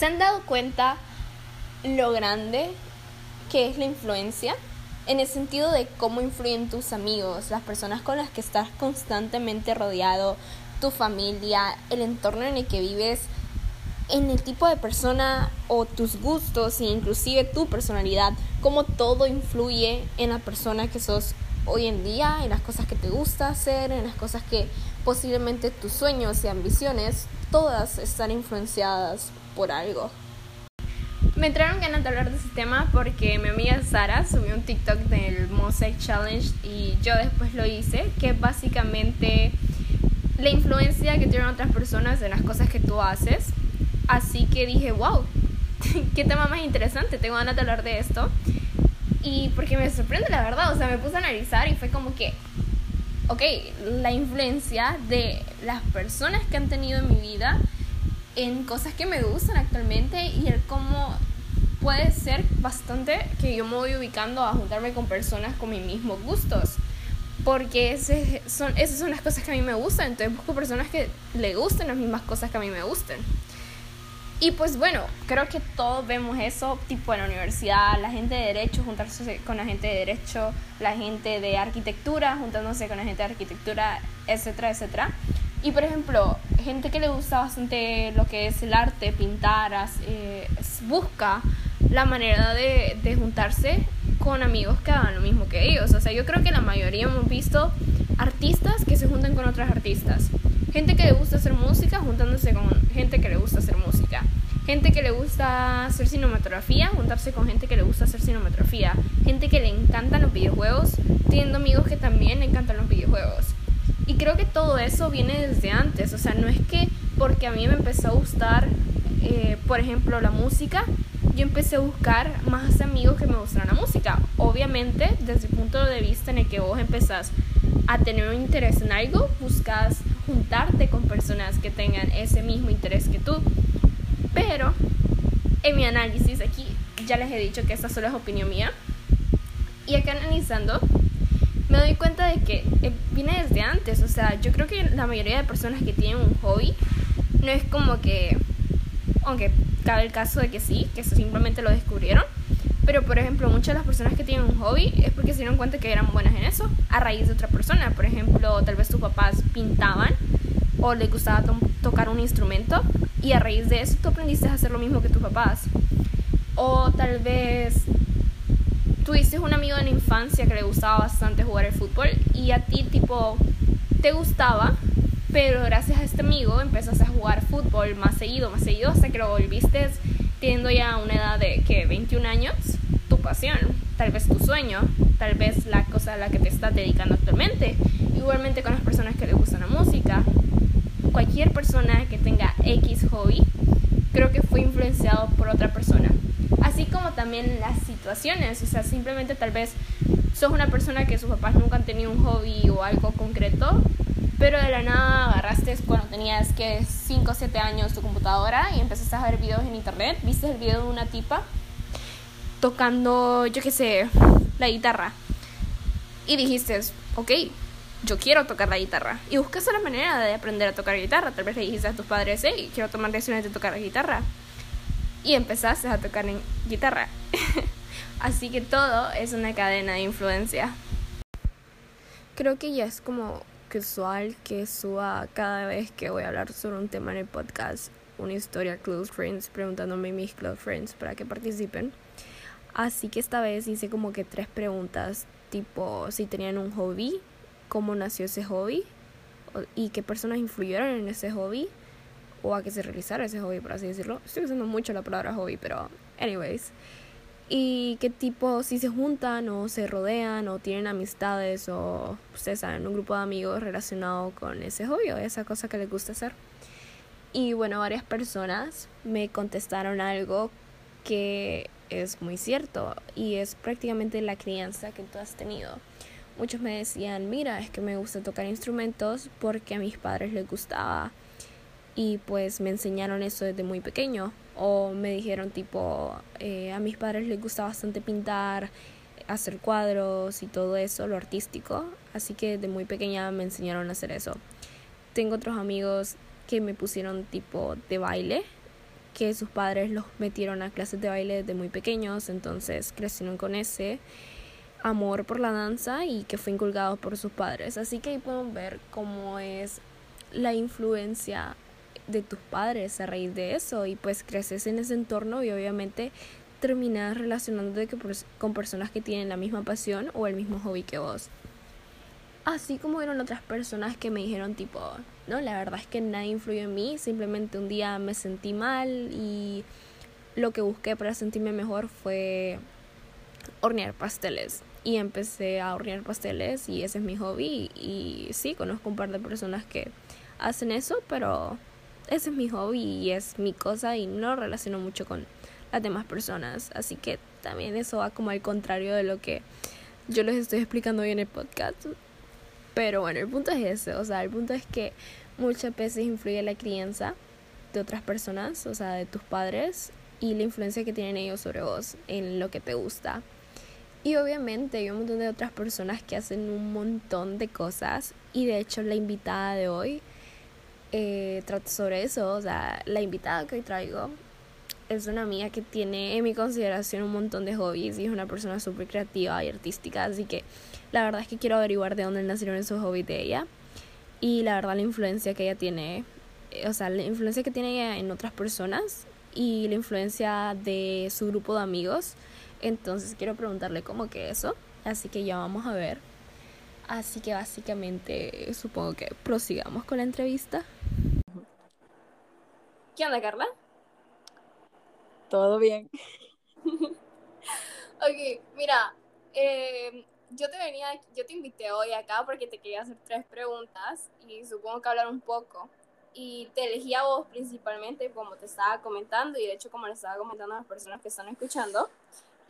¿Se han dado cuenta lo grande que es la influencia? En el sentido de cómo influyen tus amigos, las personas con las que estás constantemente rodeado, tu familia, el entorno en el que vives, en el tipo de persona o tus gustos e inclusive tu personalidad, cómo todo influye en la persona que sos hoy en día, en las cosas que te gusta hacer, en las cosas que posiblemente tus sueños y ambiciones, todas están influenciadas por algo. Me entraron ganas de hablar de ese tema porque mi amiga Sara subió un TikTok del Mosaic Challenge y yo después lo hice, que es básicamente la influencia que tienen otras personas en las cosas que tú haces. Así que dije, wow, qué tema más interesante, tengo ganas de hablar de esto. Y porque me sorprende la verdad, o sea, me puse a analizar y fue como que, ok, la influencia de las personas que han tenido en mi vida en cosas que me gustan actualmente y el cómo puede ser bastante que yo me voy ubicando a juntarme con personas con mis mismos gustos. Porque ese son, esas son las cosas que a mí me gustan. Entonces busco personas que le gusten las mismas cosas que a mí me gusten. Y pues bueno, creo que todos vemos eso, tipo en la universidad, la gente de derecho juntarse con la gente de derecho, la gente de arquitectura juntándose con la gente de arquitectura, etcétera, etcétera. Y por ejemplo, gente que le gusta bastante lo que es el arte, pintar, eh, busca la manera de, de juntarse con amigos que hagan lo mismo que ellos. O sea, yo creo que la mayoría hemos visto artistas que se juntan con otros artistas. Gente que le gusta hacer música juntándose con gente que le gusta hacer música. Gente que le gusta hacer cinematografía, juntarse con gente que le gusta hacer cinematografía. Gente que le encantan los videojuegos, teniendo amigos que también le encantan los videojuegos. Y creo que todo eso viene desde antes. O sea, no es que porque a mí me empezó a gustar, eh, por ejemplo, la música, yo empecé a buscar más amigos que me gustaran la música. Obviamente, desde el punto de vista en el que vos empezás a tener un interés en algo, buscas juntarte con personas que tengan ese mismo interés que tú. Pero en mi análisis aquí ya les he dicho que esta solo es opinión mía. Y acá analizando me doy cuenta de que eh, viene desde antes. O sea, yo creo que la mayoría de personas que tienen un hobby no es como que, aunque cabe el caso de que sí, que simplemente lo descubrieron. Pero, por ejemplo, muchas de las personas que tienen un hobby es porque se dieron cuenta que eran buenas en eso a raíz de otra persona. Por ejemplo, tal vez tus papás pintaban o les gustaba tocar un instrumento y a raíz de eso tú aprendiste a hacer lo mismo que tus papás. O tal vez tuviste un amigo en la infancia que le gustaba bastante jugar el fútbol y a ti tipo te gustaba, pero gracias a este amigo empezaste a jugar fútbol más seguido, más seguido hasta que lo volviste teniendo ya una edad de que 21 años, tu pasión, tal vez tu sueño, tal vez la cosa a la que te estás dedicando actualmente. Igualmente con las personas que les gusta la música, cualquier persona que tenga X hobby, creo que fue influenciado por otra persona. Así como también las situaciones, o sea, simplemente tal vez sos una persona que sus papás nunca han tenido un hobby o algo concreto, pero de la nada agarraste cuando tenías que 5 o 7 años tu computadora y empezaste a ver videos en internet, viste el video de una tipa tocando, yo qué sé, la guitarra. Y dijiste, ok, yo quiero tocar la guitarra. Y buscaste la manera de aprender a tocar guitarra. Tal vez le dijiste a tus padres, hey, quiero tomar lecciones de tocar la guitarra. Y empezaste a tocar en guitarra. Así que todo es una cadena de influencia. Creo que ya es como casual que suba cada vez que voy a hablar sobre un tema en el podcast una historia close friends preguntándome mis close friends para que participen. Así que esta vez hice como que tres preguntas tipo si tenían un hobby, cómo nació ese hobby y qué personas influyeron en ese hobby o a que se realizara ese hobby, por así decirlo. Estoy usando mucho la palabra hobby, pero anyways. Y qué tipo, si se juntan o se rodean o tienen amistades o ustedes saben, un grupo de amigos relacionado con ese hobby o esa cosa que les gusta hacer. Y bueno, varias personas me contestaron algo que es muy cierto y es prácticamente la crianza que tú has tenido. Muchos me decían, mira, es que me gusta tocar instrumentos porque a mis padres les gustaba y pues me enseñaron eso desde muy pequeño o me dijeron tipo, eh, a mis padres les gusta bastante pintar, hacer cuadros y todo eso, lo artístico, así que desde muy pequeña me enseñaron a hacer eso. Tengo otros amigos que me pusieron tipo de baile que sus padres los metieron a clases de baile desde muy pequeños, entonces crecieron con ese amor por la danza y que fue inculcado por sus padres. Así que ahí podemos ver cómo es la influencia de tus padres a raíz de eso y pues creces en ese entorno y obviamente terminas relacionándote con personas que tienen la misma pasión o el mismo hobby que vos. Así como eran otras personas que me dijeron tipo, no, la verdad es que nadie influyó en mí, simplemente un día me sentí mal y lo que busqué para sentirme mejor fue hornear pasteles y empecé a hornear pasteles y ese es mi hobby y, sí, conozco un par de personas que hacen eso, pero ese es mi hobby y es mi cosa y no relaciono mucho con las demás personas, así que también eso va como al contrario de lo que yo les estoy explicando hoy en el podcast. Pero bueno, el punto es ese, o sea, el punto es que muchas veces influye la crianza de otras personas, o sea, de tus padres y la influencia que tienen ellos sobre vos en lo que te gusta. Y obviamente hay un montón de otras personas que hacen un montón de cosas y de hecho la invitada de hoy eh, trata sobre eso, o sea, la invitada que hoy traigo es una amiga que tiene en mi consideración un montón de hobbies y es una persona súper creativa y artística, así que la verdad es que quiero averiguar de dónde nacieron esos hobbies de ella y la verdad la influencia que ella tiene, o sea, la influencia que tiene ella en otras personas y la influencia de su grupo de amigos entonces quiero preguntarle cómo que eso. Así que ya vamos a ver. Así que básicamente supongo que prosigamos con la entrevista. ¿Qué onda, Carla? Todo bien. ok, mira, eh, yo te venía, yo te invité hoy acá porque te quería hacer tres preguntas y supongo que hablar un poco. Y te elegí a vos principalmente, como te estaba comentando, y de hecho como le estaba comentando a las personas que están escuchando,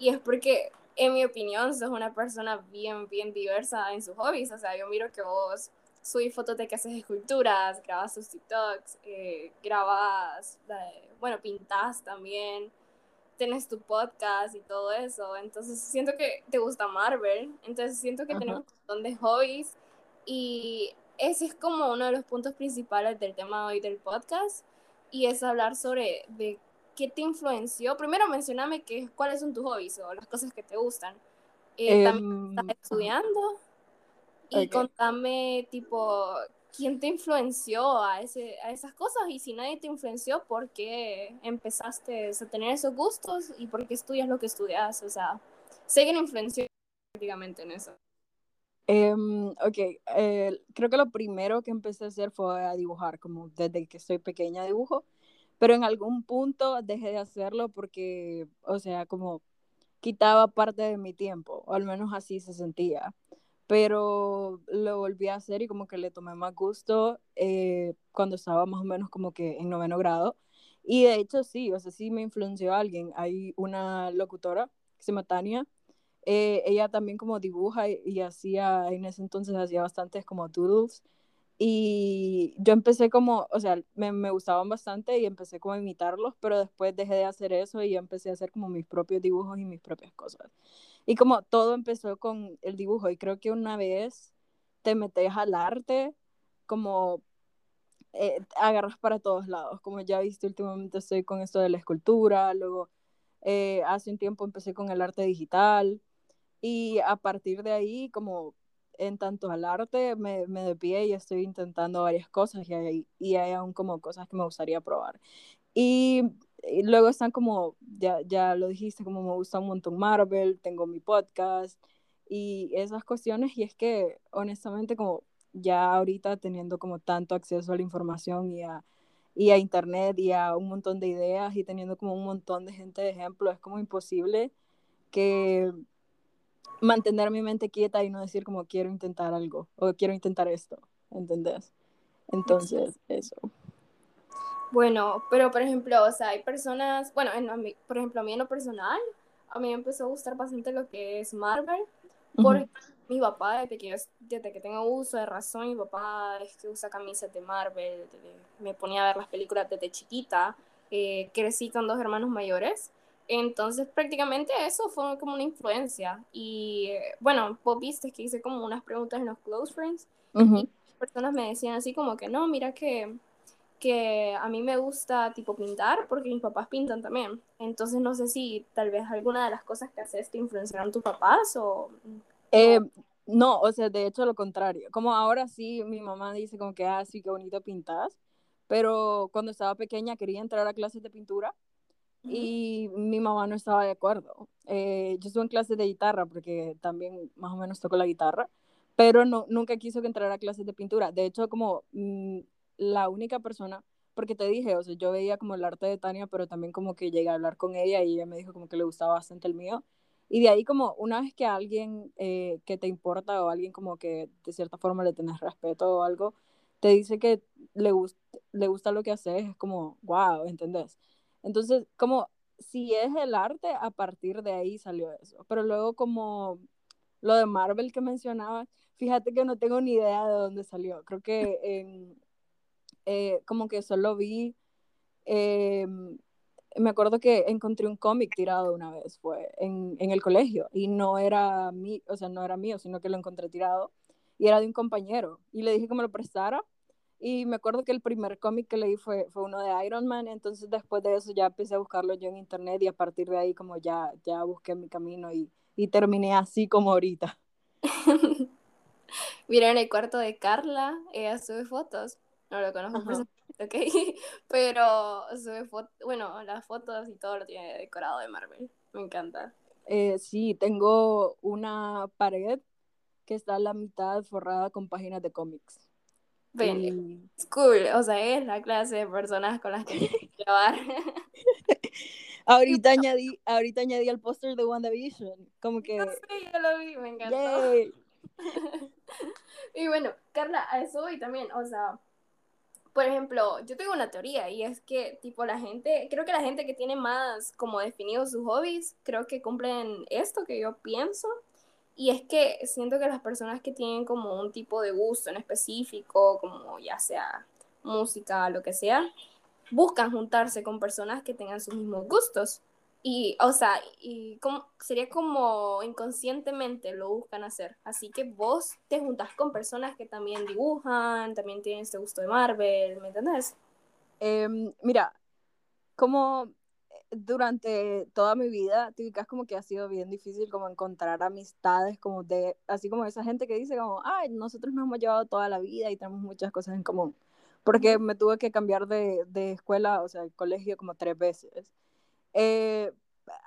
y es porque, en mi opinión, sos una persona bien, bien diversa en sus hobbies. O sea, yo miro que vos subís fotos de que haces esculturas, grabas tus TikToks, eh, grabas, bueno, pintas también, tienes tu podcast y todo eso. Entonces siento que te gusta Marvel, entonces siento que tenemos un montón de hobbies y ese es como uno de los puntos principales del tema de hoy del podcast y es hablar sobre de ¿qué te influenció? Primero mencioname que, cuáles son tus hobbies o las cosas que te gustan. Eh, también em, estás estudiando. Y contame, tipo, ¿quién te influenció a, ese, a esas cosas? Y si nadie te influenció, ¿por qué empezaste a tener esos gustos? ¿Y por qué estudias lo que estudias? O sea, sé que influenció prácticamente en eso. Um, ok, eh, creo que lo primero que empecé a hacer fue a dibujar, como desde que soy pequeña dibujo pero en algún punto dejé de hacerlo porque, o sea, como quitaba parte de mi tiempo, o al menos así se sentía. Pero lo volví a hacer y como que le tomé más gusto eh, cuando estaba más o menos como que en noveno grado. Y de hecho sí, o sea, sí me influenció alguien. Hay una locutora que se llama Tania. Eh, ella también como dibuja y, y, hacía, en ese entonces hacía bastantes como doodles y yo empecé como, o sea, me, me, gustaban bastante y empecé como a imitarlos, pero después dejé de hacer eso y empecé a hacer como mis propios dibujos y mis propias cosas. Y como todo empezó con el dibujo y creo que una vez te metes al arte, como eh, agarras para todos lados. Como ya viste, últimamente estoy con esto de la escultura, luego eh, hace un tiempo empecé con el arte digital y a partir de ahí como en tanto al arte me, me de pie y estoy intentando varias cosas y hay, y hay aún como cosas que me gustaría probar. Y, luego están como, ya, ya lo dijiste, como me gusta un montón Marvel, tengo mi podcast y esas cuestiones y es que honestamente como ya ahorita teniendo como tanto acceso a la información y a, y a internet y a un montón de ideas y teniendo como un montón de gente de ejemplo, es como imposible que mantener mi mente quieta y no decir como quiero intentar algo o quiero intentar esto, ¿entendés? Entonces, eso. Bueno, pero por ejemplo, o sea, hay personas, bueno, en, por ejemplo, a mí en lo personal, a mí me empezó a gustar bastante lo que es Marvel, porque mi papá, desde que, desde que tengo uso de razón, mi papá es que usa camisas de Marvel, me ponía a ver las películas desde chiquita, eh, crecí con dos hermanos mayores, entonces, prácticamente eso fue como una influencia. Y bueno, vos viste que hice como unas preguntas en los Close Friends. Y personas me decían así como que no, mira que que a mí me gusta tipo pintar porque mis papás pintan también. Entonces no sé si tal vez alguna de las cosas que haces te influenciaron tus papás o... Eh, no, o sea, de hecho lo contrario. Como ahora sí, mi mamá dice como que, ah, sí, qué bonito pintas. Pero cuando estaba pequeña quería entrar a clases de pintura y mi mamá no estaba de acuerdo. Eh, yo estuve en clases de guitarra porque también más o menos toco la guitarra, pero no, nunca quiso que entrara a clases de pintura. De hecho, como mm, la única persona, porque te dije, o sea, yo veía como el arte de Tania, pero también como que llegué a hablar con ella y ella me dijo como que le gustaba bastante el mío. Y de ahí como una vez que alguien eh, que te importa o alguien como que de cierta forma le tenés respeto o algo, te dice que le, le gusta lo que haces, es como, wow, ¿entendés? Entonces, como si es el arte, a partir de ahí salió eso. Pero luego como lo de Marvel que mencionaba, fíjate que no tengo ni idea de dónde salió. Creo que eh, como que solo vi, eh, me acuerdo que encontré un cómic tirado una vez, fue en, en, el colegio, y no era, mí, o sea, no era mío, sino que lo encontré tirado, y era de un compañero, y le dije que me lo prestara, y me acuerdo que el primer cómic que leí fue, fue uno de Iron Man, entonces después de eso ya empecé a buscarlo yo en internet y a partir de ahí como ya, ya busqué mi camino y, y terminé así como ahorita. Mira, en el cuarto de Carla, ella sube fotos, no lo conozco ok, pero sube fotos, bueno, las fotos y todo lo tiene decorado de Marvel, me encanta. Eh, sí, tengo una pared que está a la mitad forrada con páginas de cómics. Es cool, o sea, es la clase de personas con las que tienes que llevar. ahorita añadí, ahorita añadí el póster de WandaVision, como que... No sé, yo lo vi, me encantó. y bueno, Carla, a eso voy también, o sea, por ejemplo, yo tengo una teoría y es que, tipo, la gente, creo que la gente que tiene más como definidos sus hobbies, creo que cumplen esto que yo pienso, y es que siento que las personas que tienen como un tipo de gusto en específico, como ya sea música, lo que sea, buscan juntarse con personas que tengan sus mismos gustos. Y, o sea, y como, sería como inconscientemente lo buscan hacer. Así que vos te juntas con personas que también dibujan, también tienen este gusto de Marvel, ¿me entendés? Em, mira, como durante toda mi vida, te como que ha sido bien difícil como encontrar amistades como de, así como esa gente que dice como, ay, nosotros nos hemos llevado toda la vida y tenemos muchas cosas en común. Porque me tuve que cambiar de, de escuela, o sea, colegio como tres veces. Eh,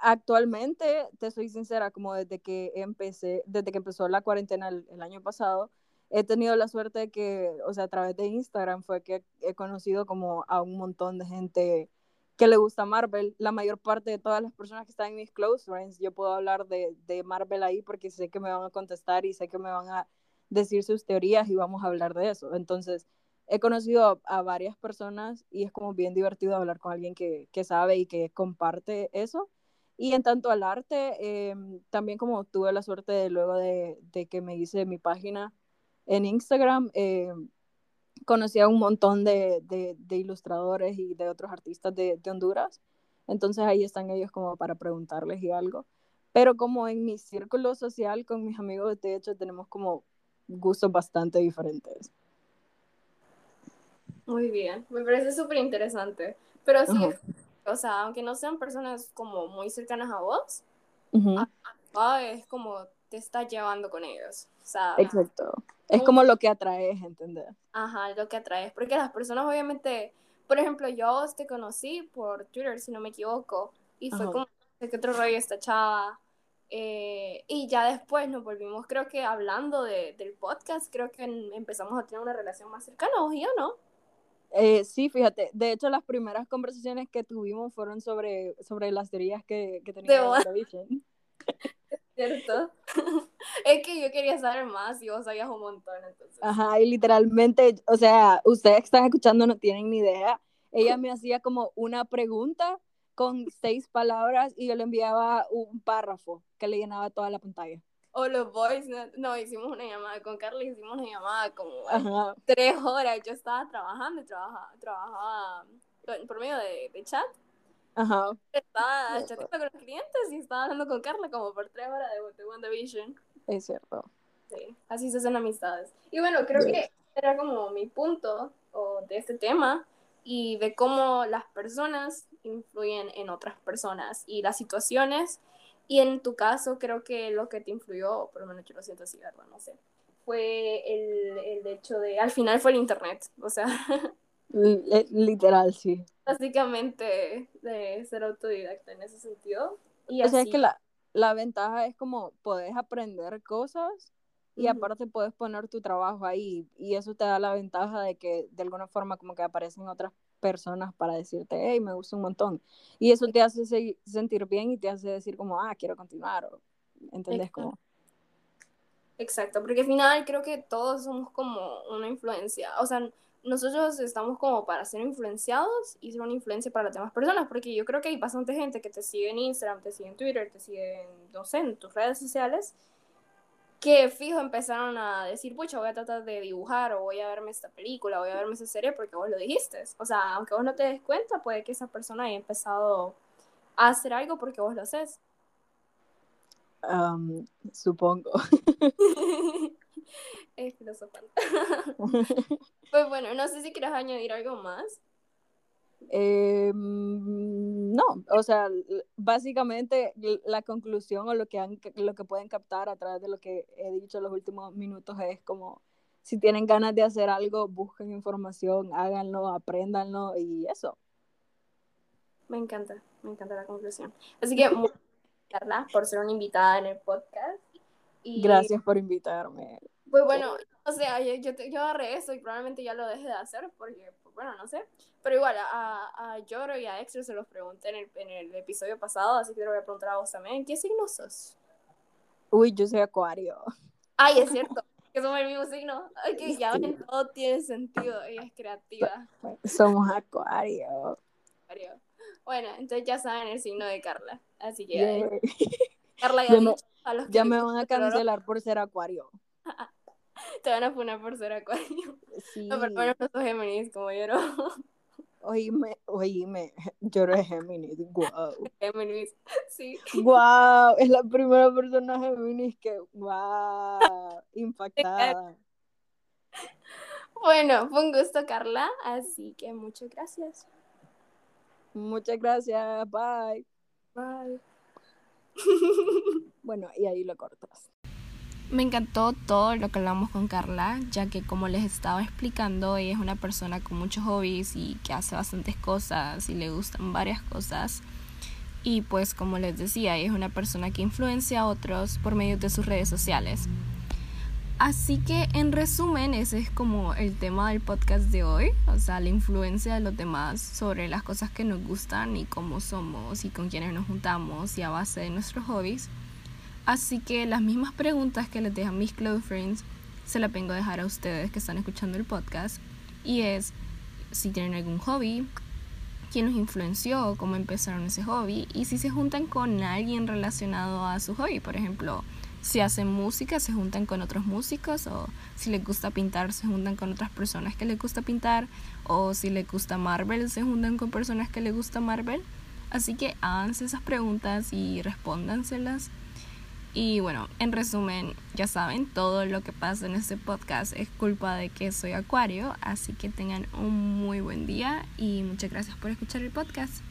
actualmente, te soy sincera, como desde que empecé, desde que empezó la cuarentena el, el año pasado, he tenido la suerte de que, o sea, a través de Instagram fue que he conocido como a un montón de gente que le gusta Marvel. La mayor parte de todas las personas que están en mis close friends, yo puedo hablar de, de, Marvel ahí porque sé que me van a contestar y sé que me van a decir sus teorías y vamos a hablar de eso. Entonces, he conocido a, varias personas y es como bien divertido hablar con alguien que, que sabe y que comparte eso. Y en tanto al arte, em, también como tuve la suerte de luego de, de, que me hice mi página en Instagram, eh, conocí a un montón de, de, ilustradores y de otros artistas de, de, Honduras. Entonces ahí están ellos como para preguntarles y algo. Pero como en mi círculo social con mis amigos, de hecho, tenemos como gustos bastante diferentes. Muy bien, me parece súper interesante. Pero sí, o sea, aunque no sean personas como muy cercanas a vos, es como te estás llevando con ellos. O sea, Exacto. Es como lo que atraes, ¿entendés? Ajá, lo que atraes. Porque las personas, obviamente, por ejemplo, yo te conocí por Twitter, si no me equivoco, y fue como que otro rollo esta chava. Eh, y ya después nos volvimos, creo que hablando de, del podcast, creo que empezamos a tener una relación más cercana, ¿o yo no? Eh, sí, fíjate, de hecho las primeras conversaciones que tuvimos fueron sobre, sobre las teorías que, que tenía de. ¿Cierto? es que yo quería saber más y vos sabías un montón, entonces. Ajá, y literalmente, o sea, ustedes que están escuchando no tienen ni idea. Ella me hacía como una pregunta con seis palabras y yo le enviaba un párrafo que le llenaba toda la pantalla. O los boys, no, hicimos una llamada con Carly, hicimos una llamada como tres horas. Yo estaba trabajando trabajaba, trabajaba por medio de, de chat Ajá. Estaba chateando con los clientes y estaba hablando con Carla como por tres horas de, de WandaVision. Es cierto. Sí, así se hacen amistades. Y bueno, creo que era como mi punto o de este tema, y de cómo las personas influyen en otras personas y las situaciones. Y en tu caso, creo que lo que te influyó, por lo menos yo lo siento así, ¿verdad? No sé. Fue el, el hecho de, al final fue el internet, o sea. Literal, sí. Básicamente de ser autodidacta en ese sentido. Y o sea, es que la, la ventaja es como podés aprender cosas y aparte puedes poner tu trabajo ahí y eso te da la ventaja de que de alguna forma como que aparecen otras personas para decirte, hey, me gusta un montón. Y eso te hace sentir bien y te hace decir como, ah, quiero continuar. O, ¿Entendés? Exacto. Como... Exacto, porque al final creo que todos somos como una influencia. O sea, nosotros estamos como para ser influenciados y ser una influencia para las demás personas, porque yo creo que hay bastante gente que te sigue en Instagram, te sigue en Twitter, te sigue en, no sé, en tus redes sociales que fijo empezaron a decir, pucha, voy a tratar de dibujar o voy a verme esta película, voy a verme esa serie porque vos lo dijiste. O sea, aunque vos no te des cuenta, puede que esa persona haya empezado a hacer algo porque vos lo haces. supongo. es filosofante. pues bueno, no sé si quieres añadir algo más. Eh, no, o sea, básicamente la conclusión o lo que, han, lo que pueden captar a través de lo que he dicho en los últimos minutos es como, si tienen ganas de hacer algo, busquen información, háganlo, apréndanlo y eso. Me encanta, me encanta la conclusión. Así que, Carla, por ser una invitada en el podcast. Y... Gracias por invitarme. Pues bueno, o sea, yo, yo, yo agarré eso y probablemente ya lo dejé de hacer porque, pues, bueno, no sé. Pero igual, a, a Yoro y a Extra se los pregunté en el, en el episodio pasado, así que te lo voy a preguntar a vos también. ¿Qué signo sos? Uy, yo soy Acuario. Ay, es cierto, que somos el mismo signo. Ay, que ya todo tiene sentido, ella es creativa. Somos Acuario. Acuario. Bueno, entonces ya saben el signo de Carla. Así que. Carla ya, me, a los que ya me van a cancelar por ser Acuario. Te van a poner por ser Acuario. Sí. No, pero no sos Géminis como yo no. Oíme, oíme, yo era Géminis, wow. Géminis, sí. Wow, es la primera persona Géminis que, wow, impactada. Bueno, fue un gusto, Carla, así que muchas gracias. Muchas gracias, bye. Bye. bueno, y ahí lo cortas. Me encantó todo lo que hablamos con Carla, ya que como les estaba explicando, ella es una persona con muchos hobbies y que hace bastantes cosas y le gustan varias cosas. Y pues como les decía, ella es una persona que influencia a otros por medio de sus redes sociales. Así que en resumen, ese es como el tema del podcast de hoy, o sea, la influencia de los demás sobre las cosas que nos gustan y cómo somos y con quienes nos juntamos y a base de nuestros hobbies. Así que las mismas preguntas que les dejan mis close friends se las vengo a dejar a ustedes que están escuchando el podcast. Y es si tienen algún hobby, quién los influenció, cómo empezaron ese hobby y si se juntan con alguien relacionado a su hobby. Por ejemplo, si hacen música, se juntan con otros músicos o si les gusta pintar, se juntan con otras personas que les gusta pintar o si les gusta Marvel, se juntan con personas que les gusta Marvel. Así que háganse esas preguntas y respóndanselas y bueno, en resumen, ya saben, todo lo que pasa en este podcast es culpa de que soy acuario, así que tengan un muy buen día y muchas gracias por escuchar el podcast.